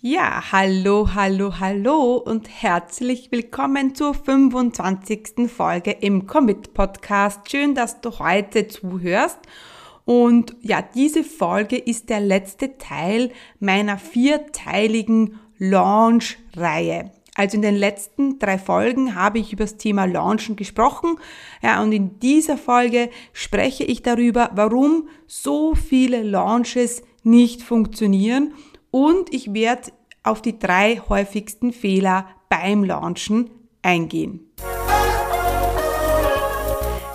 Ja, hallo, hallo, hallo und herzlich willkommen zur 25. Folge im Commit Podcast. Schön, dass du heute zuhörst. Und ja, diese Folge ist der letzte Teil meiner vierteiligen Launch-Reihe. Also in den letzten drei Folgen habe ich über das Thema Launchen gesprochen. Ja, und in dieser Folge spreche ich darüber, warum so viele Launches nicht funktionieren und ich werde auf die drei häufigsten Fehler beim Launchen eingehen.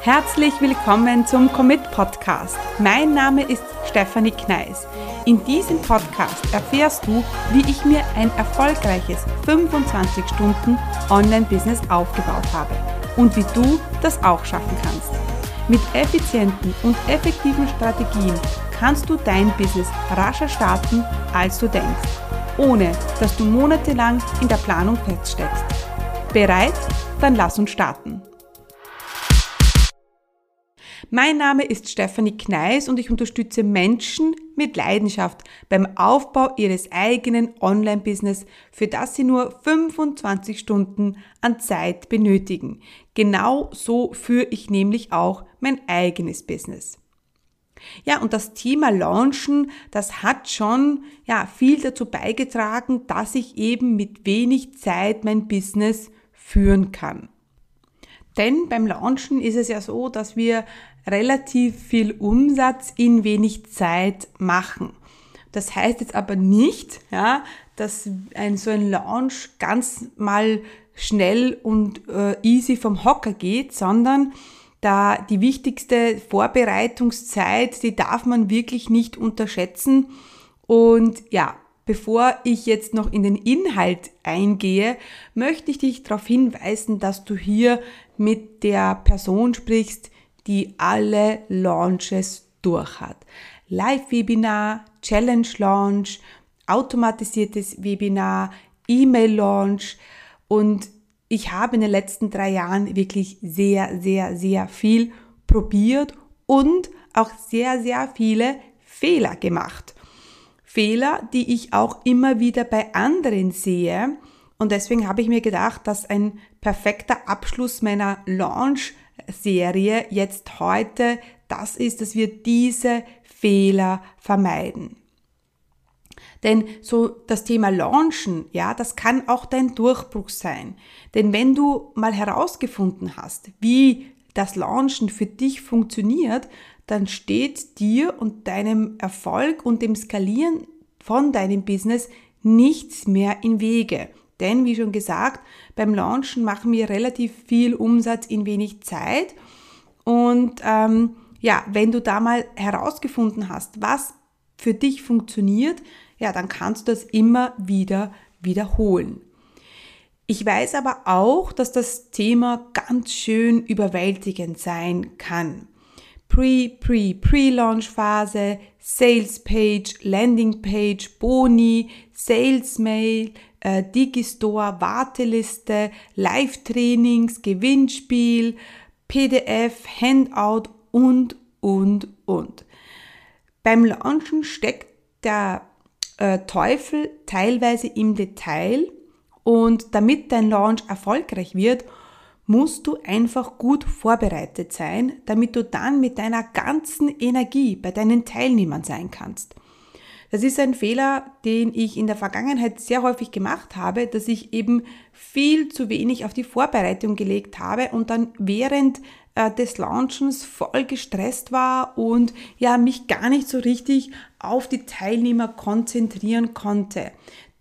Herzlich willkommen zum Commit Podcast. Mein Name ist Stefanie Kneis. In diesem Podcast erfährst du, wie ich mir ein erfolgreiches 25 Stunden Online-Business aufgebaut habe und wie du das auch schaffen kannst. Mit effizienten und effektiven Strategien kannst du dein Business rascher starten, als du denkst, ohne dass du monatelang in der Planung feststeckst. Bereit? Dann lass uns starten. Mein Name ist Stefanie Kneis und ich unterstütze Menschen mit Leidenschaft beim Aufbau ihres eigenen Online-Business, für das sie nur 25 Stunden an Zeit benötigen. Genau so führe ich nämlich auch mein eigenes Business. Ja, und das Thema Launchen, das hat schon ja viel dazu beigetragen, dass ich eben mit wenig Zeit mein Business führen kann. Denn beim Launchen ist es ja so, dass wir relativ viel Umsatz in wenig Zeit machen. Das heißt jetzt aber nicht, ja, dass ein so ein Launch ganz mal schnell und äh, easy vom Hocker geht, sondern da die wichtigste Vorbereitungszeit, die darf man wirklich nicht unterschätzen. Und ja, bevor ich jetzt noch in den Inhalt eingehe, möchte ich dich darauf hinweisen, dass du hier mit der Person sprichst, die alle Launches durch hat. Live-Webinar, Challenge-Launch, automatisiertes Webinar, E-Mail-Launch und ich habe in den letzten drei Jahren wirklich sehr, sehr, sehr viel probiert und auch sehr, sehr viele Fehler gemacht. Fehler, die ich auch immer wieder bei anderen sehe. Und deswegen habe ich mir gedacht, dass ein perfekter Abschluss meiner Launch-Serie jetzt heute das ist, dass wir diese Fehler vermeiden. Denn so das Thema Launchen, ja, das kann auch dein Durchbruch sein. Denn wenn du mal herausgefunden hast, wie das Launchen für dich funktioniert, dann steht dir und deinem Erfolg und dem Skalieren von deinem Business nichts mehr im Wege. Denn, wie schon gesagt, beim Launchen machen wir relativ viel Umsatz in wenig Zeit. Und ähm, ja, wenn du da mal herausgefunden hast, was für dich funktioniert, ja, dann kannst du das immer wieder wiederholen. Ich weiß aber auch, dass das Thema ganz schön überwältigend sein kann. Pre, Pre, Pre-Launch-Phase, Sales Page, Landing Page, Boni, Sales Mail, äh, Digistore, Warteliste, Live-Trainings, Gewinnspiel, PDF, Handout und, und, und. Beim Launchen steckt der äh, Teufel teilweise im Detail und damit dein Launch erfolgreich wird, musst du einfach gut vorbereitet sein, damit du dann mit deiner ganzen Energie bei deinen Teilnehmern sein kannst. Das ist ein Fehler, den ich in der Vergangenheit sehr häufig gemacht habe, dass ich eben viel zu wenig auf die Vorbereitung gelegt habe und dann während äh, des Launchens voll gestresst war und ja, mich gar nicht so richtig auf die Teilnehmer konzentrieren konnte.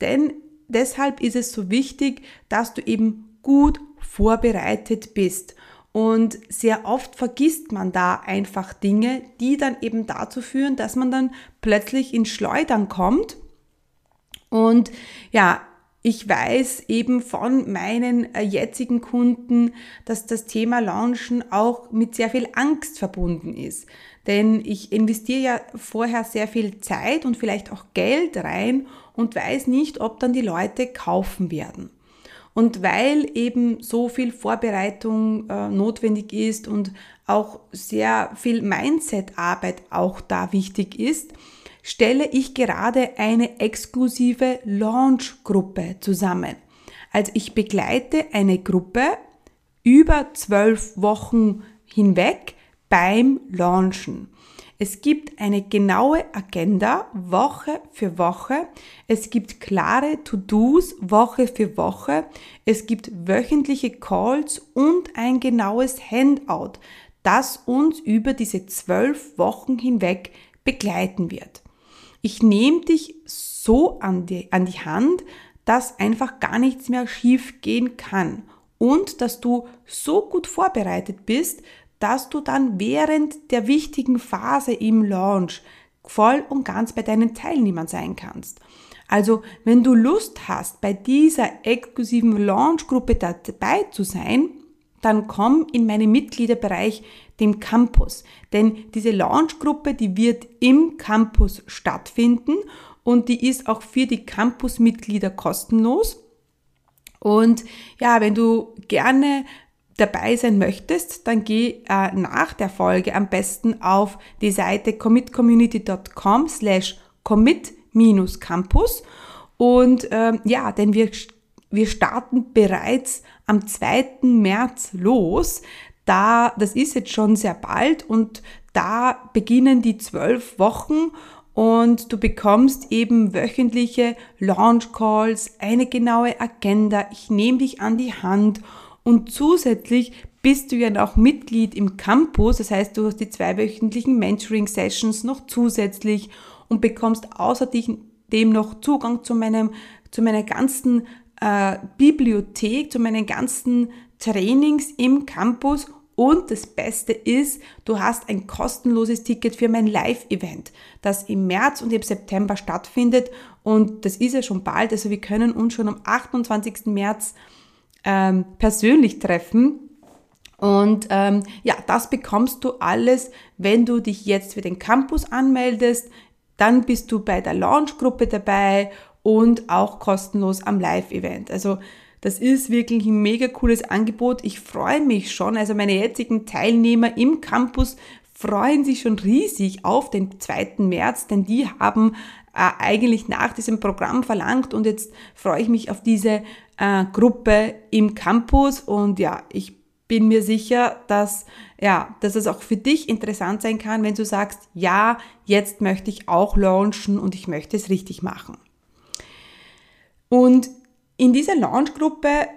Denn deshalb ist es so wichtig, dass du eben gut vorbereitet bist. Und sehr oft vergisst man da einfach Dinge, die dann eben dazu führen, dass man dann plötzlich ins Schleudern kommt. Und ja, ich weiß eben von meinen äh, jetzigen Kunden, dass das Thema Launchen auch mit sehr viel Angst verbunden ist. Denn ich investiere ja vorher sehr viel Zeit und vielleicht auch Geld rein und weiß nicht, ob dann die Leute kaufen werden. Und weil eben so viel Vorbereitung äh, notwendig ist und auch sehr viel Mindset-Arbeit auch da wichtig ist, stelle ich gerade eine exklusive Launch-Gruppe zusammen. Also ich begleite eine Gruppe über zwölf Wochen hinweg beim Launchen. Es gibt eine genaue Agenda Woche für Woche. Es gibt klare To-Dos Woche für Woche. Es gibt wöchentliche Calls und ein genaues Handout, das uns über diese zwölf Wochen hinweg begleiten wird. Ich nehme dich so an die, an die Hand, dass einfach gar nichts mehr schief gehen kann und dass du so gut vorbereitet bist, dass du dann während der wichtigen Phase im Launch voll und ganz bei deinen Teilnehmern sein kannst. Also, wenn du Lust hast, bei dieser exklusiven Launchgruppe dabei zu sein, dann komm in meinen Mitgliederbereich, dem Campus. Denn diese Launchgruppe, die wird im Campus stattfinden und die ist auch für die Campus-Mitglieder kostenlos. Und ja, wenn du gerne dabei sein möchtest, dann geh äh, nach der Folge am besten auf die Seite commitcommunity.com slash commit-campus und ähm, ja, denn wir, wir starten bereits am 2. März los. Da, das ist jetzt schon sehr bald und da beginnen die zwölf Wochen und du bekommst eben wöchentliche Launch Calls, eine genaue Agenda. Ich nehme dich an die Hand und zusätzlich bist du ja auch Mitglied im Campus. Das heißt, du hast die zweiwöchentlichen Mentoring Sessions noch zusätzlich und bekommst außerdem noch Zugang zu meinem, zu meiner ganzen äh, Bibliothek, zu meinen ganzen Trainings im Campus und das Beste ist, du hast ein kostenloses Ticket für mein Live-Event, das im März und im September stattfindet. Und das ist ja schon bald. Also wir können uns schon am 28. März ähm, persönlich treffen. Und ähm, ja, das bekommst du alles, wenn du dich jetzt für den Campus anmeldest. Dann bist du bei der Launch-Gruppe dabei und auch kostenlos am Live-Event. Also das ist wirklich ein mega cooles Angebot. Ich freue mich schon. Also meine jetzigen Teilnehmer im Campus freuen sich schon riesig auf den 2. März, denn die haben äh, eigentlich nach diesem Programm verlangt und jetzt freue ich mich auf diese äh, Gruppe im Campus und ja, ich bin mir sicher, dass, ja, dass es auch für dich interessant sein kann, wenn du sagst, ja, jetzt möchte ich auch launchen und ich möchte es richtig machen. Und in dieser Launchgruppe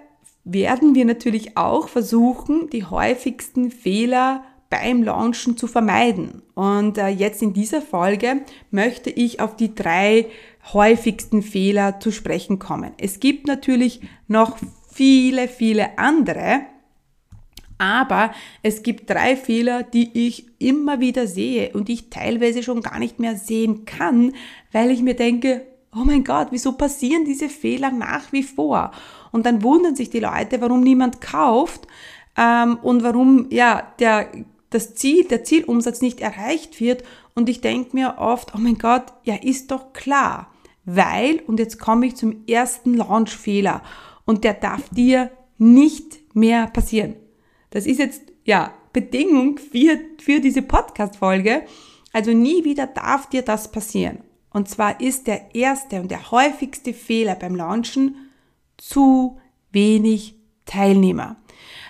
werden wir natürlich auch versuchen, die häufigsten Fehler beim Launchen zu vermeiden. Und äh, jetzt in dieser Folge möchte ich auf die drei häufigsten Fehler zu sprechen kommen. Es gibt natürlich noch viele, viele andere, aber es gibt drei Fehler, die ich immer wieder sehe und ich teilweise schon gar nicht mehr sehen kann, weil ich mir denke, oh mein Gott, wieso passieren diese Fehler nach wie vor? Und dann wundern sich die Leute, warum niemand kauft ähm, und warum ja der das Ziel, der Zielumsatz nicht erreicht wird. Und ich denke mir oft, oh mein Gott, ja, ist doch klar. Weil, und jetzt komme ich zum ersten Launchfehler, und der darf dir nicht mehr passieren. Das ist jetzt, ja, Bedingung für, für diese Podcast-Folge. Also nie wieder darf dir das passieren. Und zwar ist der erste und der häufigste Fehler beim Launchen zu wenig Teilnehmer.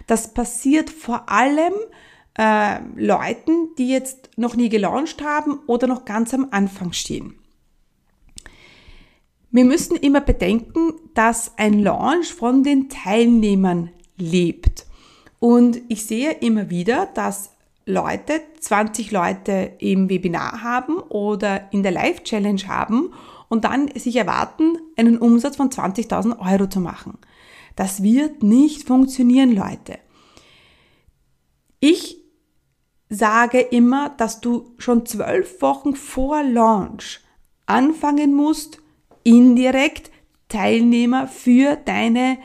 Das passiert vor allem äh, Leuten, die jetzt noch nie gelauncht haben oder noch ganz am Anfang stehen. Wir müssen immer bedenken, dass ein Launch von den Teilnehmern lebt. Und ich sehe immer wieder, dass Leute, 20 Leute im Webinar haben oder in der Live-Challenge haben und dann sich erwarten, einen Umsatz von 20.000 Euro zu machen. Das wird nicht funktionieren, Leute. Ich sage immer, dass du schon zwölf Wochen vor Launch anfangen musst, indirekt Teilnehmer für deine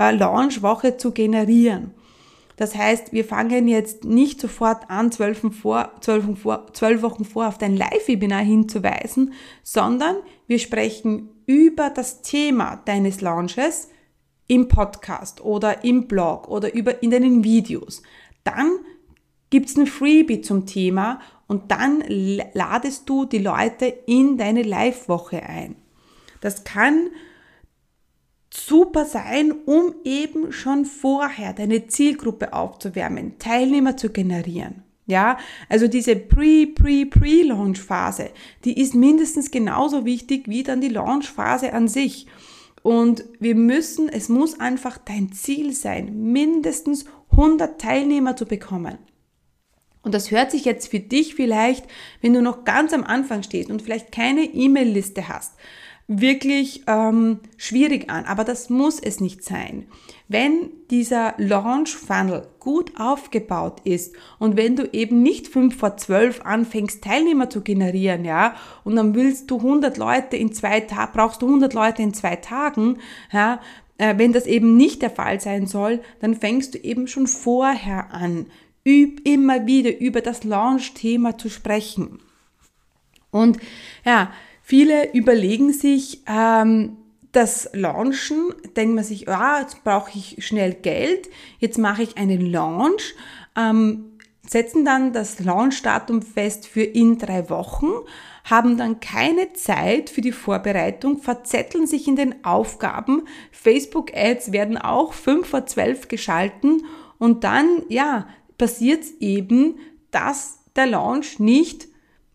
äh, Launchwoche zu generieren. Das heißt, wir fangen jetzt nicht sofort an, zwölf, vor, zwölf, vor, zwölf Wochen vor auf dein Live-Webinar hinzuweisen, sondern wir sprechen über das Thema deines Launches im Podcast oder im Blog oder über in deinen Videos. Dann gibt's ein Freebie zum Thema und dann ladest du die Leute in deine Live-Woche ein. Das kann super sein, um eben schon vorher deine Zielgruppe aufzuwärmen, Teilnehmer zu generieren. Ja, also diese Pre-Pre-Pre-Launch-Phase, die ist mindestens genauso wichtig wie dann die Launch-Phase an sich. Und wir müssen, es muss einfach dein Ziel sein, mindestens 100 Teilnehmer zu bekommen. Und das hört sich jetzt für dich vielleicht, wenn du noch ganz am Anfang stehst und vielleicht keine E-Mail-Liste hast, wirklich ähm, schwierig an, aber das muss es nicht sein. Wenn dieser Launch Funnel gut aufgebaut ist und wenn du eben nicht fünf vor zwölf anfängst, Teilnehmer zu generieren, ja, und dann willst du 100 Leute in zwei Tagen, brauchst du 100 Leute in zwei Tagen, ja, äh, wenn das eben nicht der Fall sein soll, dann fängst du eben schon vorher an, üb immer wieder über das Launch-Thema zu sprechen. Und ja, Viele überlegen sich, ähm, das Launchen, denkt man sich, ja, jetzt brauche ich schnell Geld, jetzt mache ich einen Launch, ähm, setzen dann das Launchdatum fest für in drei Wochen, haben dann keine Zeit für die Vorbereitung, verzetteln sich in den Aufgaben, Facebook-Ads werden auch fünf vor zwölf geschalten und dann, ja, passiert eben, dass der Launch nicht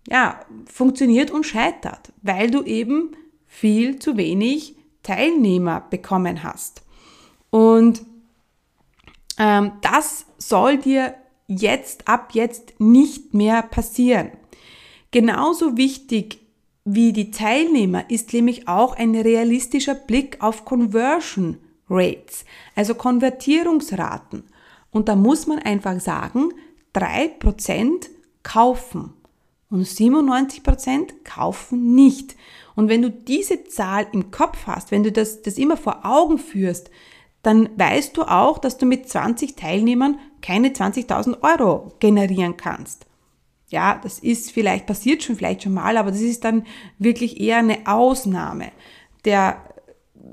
ja, funktioniert und scheitert, weil du eben viel zu wenig Teilnehmer bekommen hast. Und ähm, das soll dir jetzt, ab jetzt nicht mehr passieren. Genauso wichtig wie die Teilnehmer ist nämlich auch ein realistischer Blick auf Conversion Rates, also Konvertierungsraten. Und da muss man einfach sagen, drei Prozent kaufen und 97% kaufen nicht. Und wenn du diese Zahl im Kopf hast, wenn du das, das immer vor Augen führst, dann weißt du auch, dass du mit 20 Teilnehmern keine 20.000 Euro generieren kannst. Ja, das ist vielleicht passiert schon vielleicht schon mal, aber das ist dann wirklich eher eine Ausnahme. Der,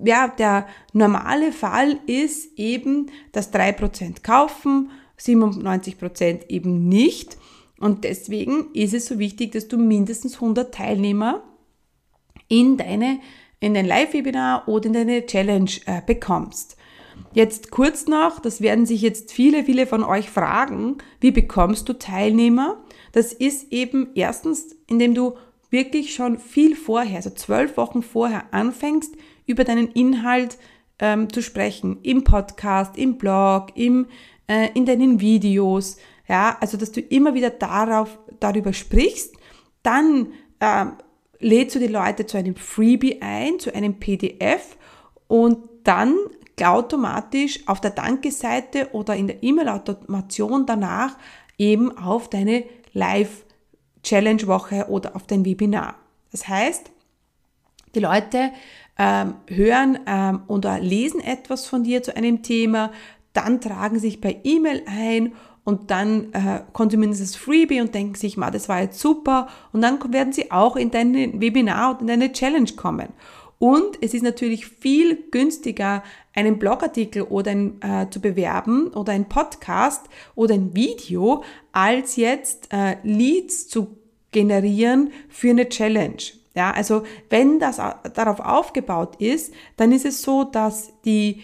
ja, der normale Fall ist eben, dass 3% kaufen, 97% eben nicht. Und deswegen ist es so wichtig, dass du mindestens 100 Teilnehmer in deine in dein Live-Webinar oder in deine Challenge äh, bekommst. Jetzt kurz noch, das werden sich jetzt viele, viele von euch fragen, wie bekommst du Teilnehmer? Das ist eben erstens, indem du wirklich schon viel vorher, also zwölf Wochen vorher anfängst, über deinen Inhalt ähm, zu sprechen, im Podcast, im Blog, im, äh, in deinen Videos, ja, also dass du immer wieder darauf, darüber sprichst, dann äh, lädst du die Leute zu einem Freebie ein, zu einem PDF und dann automatisch auf der Danke-Seite oder in der E-Mail-Automation danach eben auf deine Live-Challenge-Woche oder auf dein Webinar. Das heißt, die Leute ähm, hören ähm, oder lesen etwas von dir zu einem Thema, dann tragen sich per E-Mail ein und dann äh, konsumieren sie das Freebie und denken sich, ma, das war jetzt super und dann werden sie auch in dein Webinar und in deine Challenge kommen. Und es ist natürlich viel günstiger, einen Blogartikel oder ein, äh, zu bewerben oder ein Podcast oder ein Video, als jetzt äh, Leads zu generieren für eine Challenge. Ja, also wenn das darauf aufgebaut ist, dann ist es so, dass die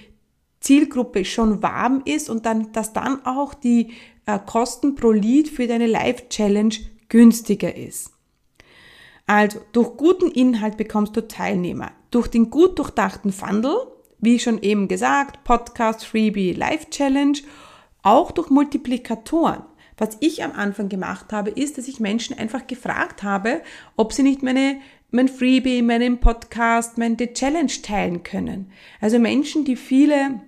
Zielgruppe schon warm ist und dann, dass dann auch die äh, Kosten pro Lead für deine Live-Challenge günstiger ist. Also, durch guten Inhalt bekommst du Teilnehmer. Durch den gut durchdachten Funnel, wie schon eben gesagt, Podcast, Freebie, Live-Challenge, auch durch Multiplikatoren. Was ich am Anfang gemacht habe, ist, dass ich Menschen einfach gefragt habe, ob sie nicht meine mein Freebie, meinen Podcast, meine Challenge teilen können. Also Menschen, die viele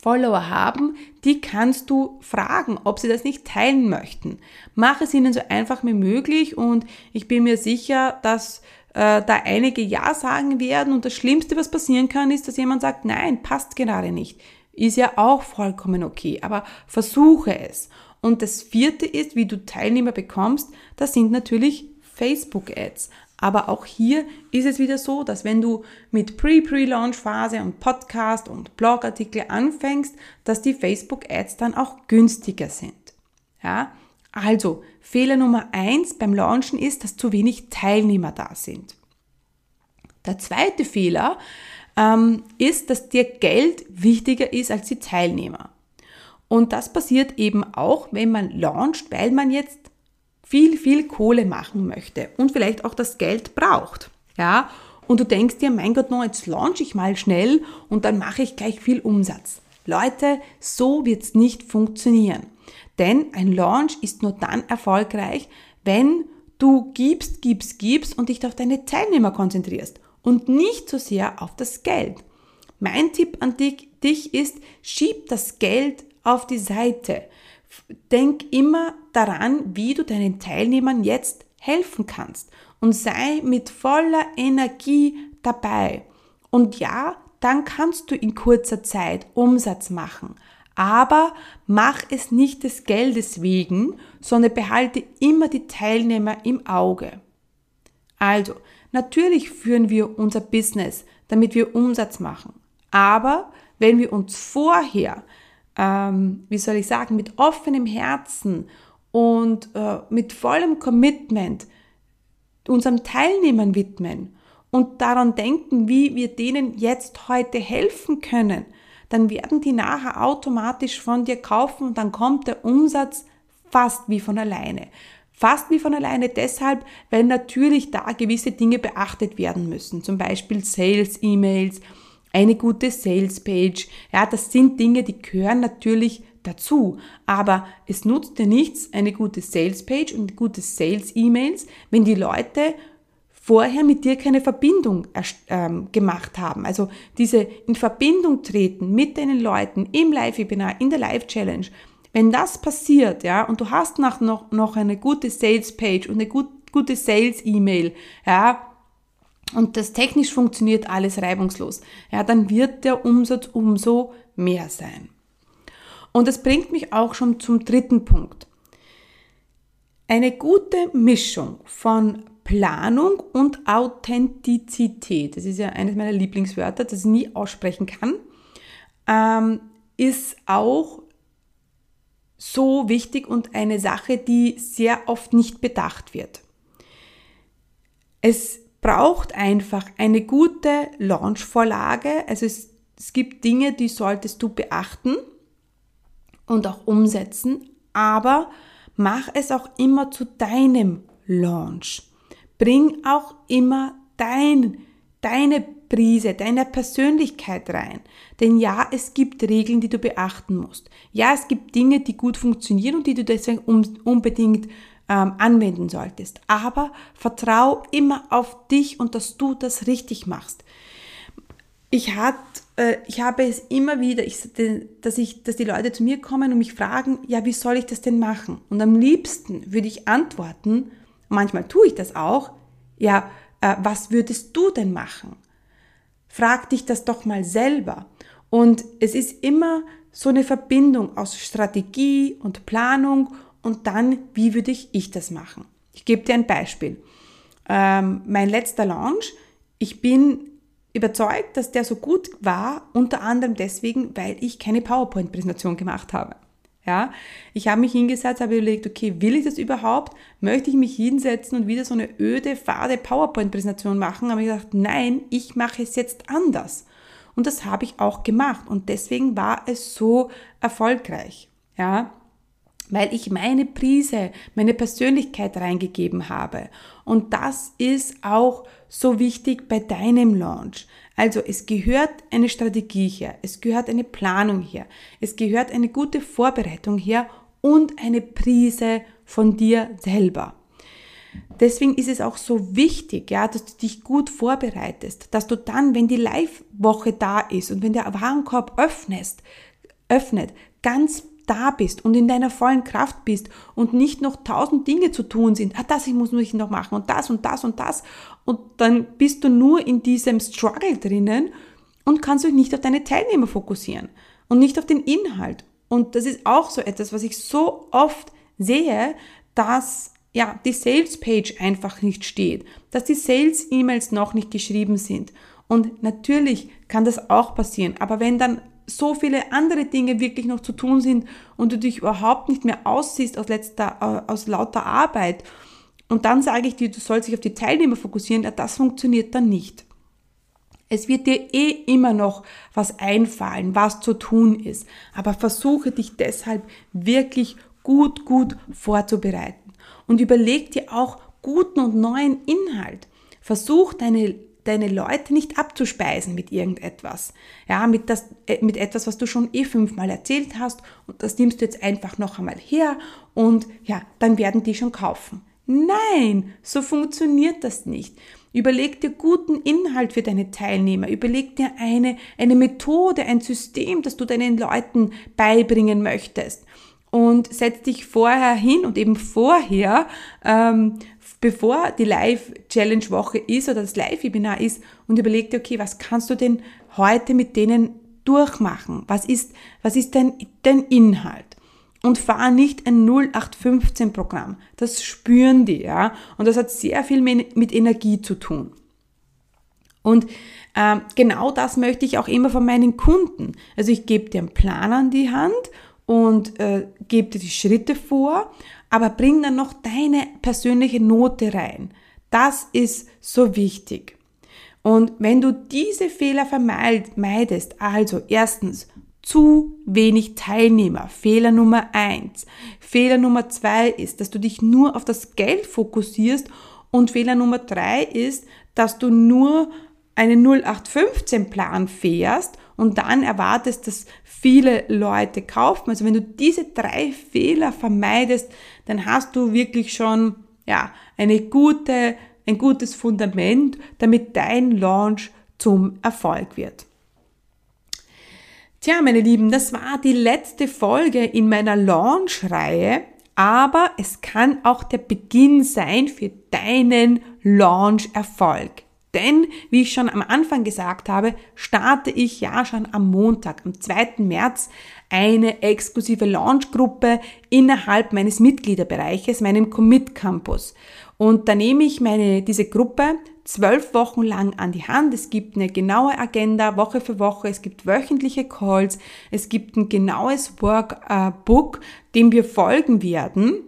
Follower haben, die kannst du fragen, ob sie das nicht teilen möchten. Mach es ihnen so einfach wie möglich und ich bin mir sicher, dass äh, da einige Ja sagen werden und das Schlimmste, was passieren kann, ist, dass jemand sagt, nein, passt gerade nicht. Ist ja auch vollkommen okay, aber versuche es. Und das vierte ist, wie du Teilnehmer bekommst, das sind natürlich Facebook-Ads. Aber auch hier ist es wieder so, dass wenn du mit Pre-Pre-Launch-Phase und Podcast und Blogartikel anfängst, dass die Facebook-Ads dann auch günstiger sind. Ja? Also, Fehler Nummer eins beim Launchen ist, dass zu wenig Teilnehmer da sind. Der zweite Fehler ähm, ist, dass dir Geld wichtiger ist als die Teilnehmer. Und das passiert eben auch, wenn man launcht, weil man jetzt viel, viel Kohle machen möchte und vielleicht auch das Geld braucht. Ja, und du denkst dir, mein Gott, no, jetzt launch ich mal schnell und dann mache ich gleich viel Umsatz. Leute, so wird's nicht funktionieren. Denn ein Launch ist nur dann erfolgreich, wenn du gibst, gibst, gibst und dich auf deine Teilnehmer konzentrierst und nicht so sehr auf das Geld. Mein Tipp an dich ist, schieb das Geld auf die Seite. Denk immer daran, wie du deinen Teilnehmern jetzt helfen kannst und sei mit voller Energie dabei. Und ja, dann kannst du in kurzer Zeit Umsatz machen. Aber mach es nicht des Geldes wegen, sondern behalte immer die Teilnehmer im Auge. Also, natürlich führen wir unser Business, damit wir Umsatz machen. Aber wenn wir uns vorher ähm, wie soll ich sagen, mit offenem Herzen und äh, mit vollem Commitment unseren Teilnehmern widmen und daran denken, wie wir denen jetzt heute helfen können, dann werden die nachher automatisch von dir kaufen und dann kommt der Umsatz fast wie von alleine. Fast wie von alleine deshalb, weil natürlich da gewisse Dinge beachtet werden müssen. Zum Beispiel Sales-E-Mails, eine gute Sales-Page. Ja, das sind Dinge, die gehören natürlich dazu. Aber es nutzt dir nichts, eine gute Sales-Page und gute Sales-E-Mails, wenn die Leute vorher mit dir keine Verbindung ähm, gemacht haben. Also diese in Verbindung treten mit deinen Leuten im Live-Webinar, in der Live-Challenge. Wenn das passiert, ja, und du hast nach noch, noch eine gute Sales-Page und eine gut, gute Sales-E-Mail, ja, und das technisch funktioniert alles reibungslos, ja, dann wird der Umsatz umso mehr sein. Und das bringt mich auch schon zum dritten Punkt. Eine gute Mischung von Planung und Authentizität, das ist ja eines meiner Lieblingswörter, das ich nie aussprechen kann, ähm, ist auch so wichtig und eine Sache, die sehr oft nicht bedacht wird. Es braucht einfach eine gute Launchvorlage. Also es, es gibt Dinge, die solltest du beachten und auch umsetzen, aber mach es auch immer zu deinem Launch. Bring auch immer dein, deine Prise, deine Persönlichkeit rein. Denn ja, es gibt Regeln, die du beachten musst. Ja, es gibt Dinge, die gut funktionieren und die du deswegen unbedingt ähm, anwenden solltest. Aber vertrau immer auf dich und dass du das richtig machst. Ich, hat, äh, ich habe es immer wieder, ich, dass, ich, dass die Leute zu mir kommen und mich fragen, ja, wie soll ich das denn machen? Und am liebsten würde ich antworten, manchmal tue ich das auch, ja, äh, was würdest du denn machen? Frag dich das doch mal selber. Und es ist immer so eine Verbindung aus Strategie und Planung und dann, wie würde ich, ich das machen? Ich gebe dir ein Beispiel. Ähm, mein letzter Launch, ich bin überzeugt, dass der so gut war, unter anderem deswegen, weil ich keine PowerPoint-Präsentation gemacht habe. Ja, ich habe mich hingesetzt, habe überlegt, okay, will ich das überhaupt? Möchte ich mich hinsetzen und wieder so eine öde, fade PowerPoint-Präsentation machen? Aber ich gedacht, nein, ich mache es jetzt anders. Und das habe ich auch gemacht. Und deswegen war es so erfolgreich. Ja, weil ich meine Prise, meine Persönlichkeit reingegeben habe. Und das ist auch so wichtig bei deinem Launch. Also es gehört eine Strategie her, es gehört eine Planung her, es gehört eine gute Vorbereitung her und eine Prise von dir selber. Deswegen ist es auch so wichtig, ja, dass du dich gut vorbereitest, dass du dann, wenn die Live-Woche da ist und wenn der Warenkorb öffnest, öffnet, ganz da bist und in deiner vollen Kraft bist und nicht noch tausend Dinge zu tun sind, ah, das ich muss ich noch machen und das und das und das und dann bist du nur in diesem Struggle drinnen und kannst dich nicht auf deine Teilnehmer fokussieren und nicht auf den Inhalt. Und das ist auch so etwas, was ich so oft sehe, dass ja, die Sales Page einfach nicht steht, dass die Sales E-Mails noch nicht geschrieben sind. Und natürlich kann das auch passieren, aber wenn dann so viele andere Dinge wirklich noch zu tun sind und du dich überhaupt nicht mehr aussiehst aus, letzter, äh, aus lauter Arbeit. Und dann sage ich dir, du sollst dich auf die Teilnehmer fokussieren, ja, das funktioniert dann nicht. Es wird dir eh immer noch was einfallen, was zu tun ist. Aber versuche dich deshalb wirklich gut, gut vorzubereiten. Und überleg dir auch guten und neuen Inhalt. Versuch deine, deine Leute nicht abzuspeisen mit irgendetwas. Ja, mit, das, äh, mit etwas, was du schon eh fünfmal erzählt hast und das nimmst du jetzt einfach noch einmal her und ja, dann werden die schon kaufen. Nein, so funktioniert das nicht. Überleg dir guten Inhalt für deine Teilnehmer. Überleg dir eine, eine Methode, ein System, das du deinen Leuten beibringen möchtest. Und setz dich vorher hin und eben vorher, ähm, bevor die Live-Challenge-Woche ist oder das Live-Webinar ist und überleg dir, okay, was kannst du denn heute mit denen durchmachen? Was ist, was ist dein, dein Inhalt? und fahr nicht ein 0815 Programm. Das spüren die, ja. Und das hat sehr viel mit Energie zu tun. Und äh, genau das möchte ich auch immer von meinen Kunden. Also ich gebe dir einen Plan an die Hand und äh, gebe dir die Schritte vor, aber bring dann noch deine persönliche Note rein. Das ist so wichtig. Und wenn du diese Fehler vermeidest, also erstens, zu wenig Teilnehmer. Fehler Nummer eins. Fehler Nummer zwei ist, dass du dich nur auf das Geld fokussierst und Fehler Nummer drei ist, dass du nur einen 0815 Plan fährst und dann erwartest, dass viele Leute kaufen. Also wenn du diese drei Fehler vermeidest, dann hast du wirklich schon, ja, eine gute, ein gutes Fundament, damit dein Launch zum Erfolg wird. Tja, meine Lieben, das war die letzte Folge in meiner Launch-Reihe, aber es kann auch der Beginn sein für deinen Launch-Erfolg. Denn, wie ich schon am Anfang gesagt habe, starte ich ja schon am Montag, am 2. März, eine exklusive Launchgruppe innerhalb meines Mitgliederbereiches, meinem Commit Campus. Und da nehme ich meine, diese Gruppe zwölf Wochen lang an die Hand. Es gibt eine genaue Agenda Woche für Woche. Es gibt wöchentliche Calls. Es gibt ein genaues Workbook, dem wir folgen werden.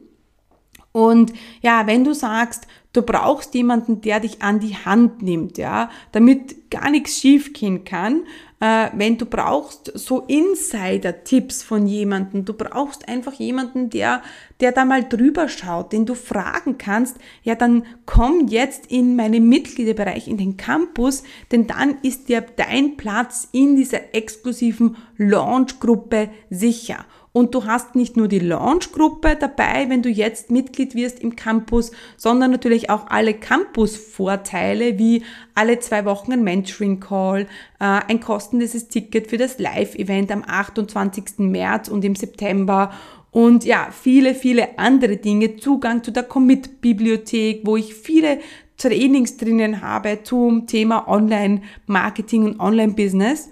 Und ja, wenn du sagst, du brauchst jemanden, der dich an die Hand nimmt, ja, damit gar nichts schiefgehen kann, äh, wenn du brauchst so Insider-Tipps von jemandem, du brauchst einfach jemanden, der, der da mal drüber schaut, den du fragen kannst, ja, dann komm jetzt in meinen Mitgliederbereich, in den Campus, denn dann ist dir dein Platz in dieser exklusiven Launch-Gruppe sicher. Und du hast nicht nur die Launch-Gruppe dabei, wenn du jetzt Mitglied wirst im Campus, sondern natürlich auch alle Campus-Vorteile wie alle zwei Wochen ein Mentoring-Call, äh, ein kostenloses Ticket für das Live-Event am 28. März und im September und ja, viele, viele andere Dinge. Zugang zu der Commit-Bibliothek, wo ich viele Trainings drinnen habe zum Thema Online-Marketing und Online-Business.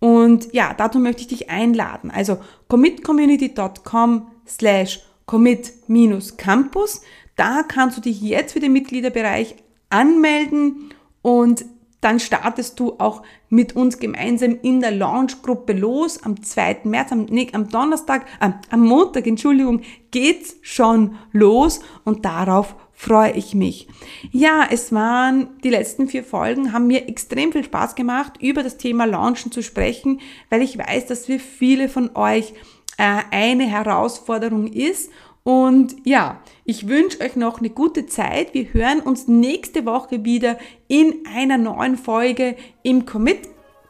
Und ja, dazu möchte ich dich einladen. Also commitcommunity.com slash commit-campus. Da kannst du dich jetzt für den Mitgliederbereich anmelden und dann startest du auch mit uns gemeinsam in der Launchgruppe los. Am 2. März, am, nee, am Donnerstag, äh, am Montag, Entschuldigung, geht's schon los und darauf freue ich mich. Ja, es waren die letzten vier Folgen, haben mir extrem viel Spaß gemacht, über das Thema Launchen zu sprechen, weil ich weiß, dass für viele von euch äh, eine Herausforderung ist. Und ja, ich wünsche euch noch eine gute Zeit. Wir hören uns nächste Woche wieder in einer neuen Folge im Commit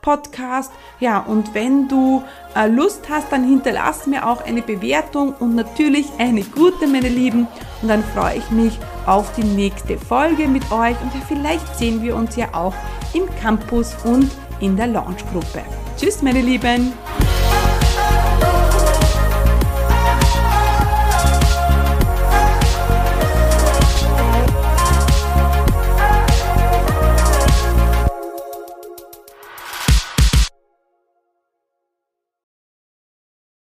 Podcast. Ja, und wenn du äh, Lust hast, dann hinterlass mir auch eine Bewertung und natürlich eine gute, meine Lieben. Und dann freue ich mich auf die nächste Folge mit euch und ja, vielleicht sehen wir uns ja auch im Campus und in der Launchgruppe. Tschüss, meine Lieben!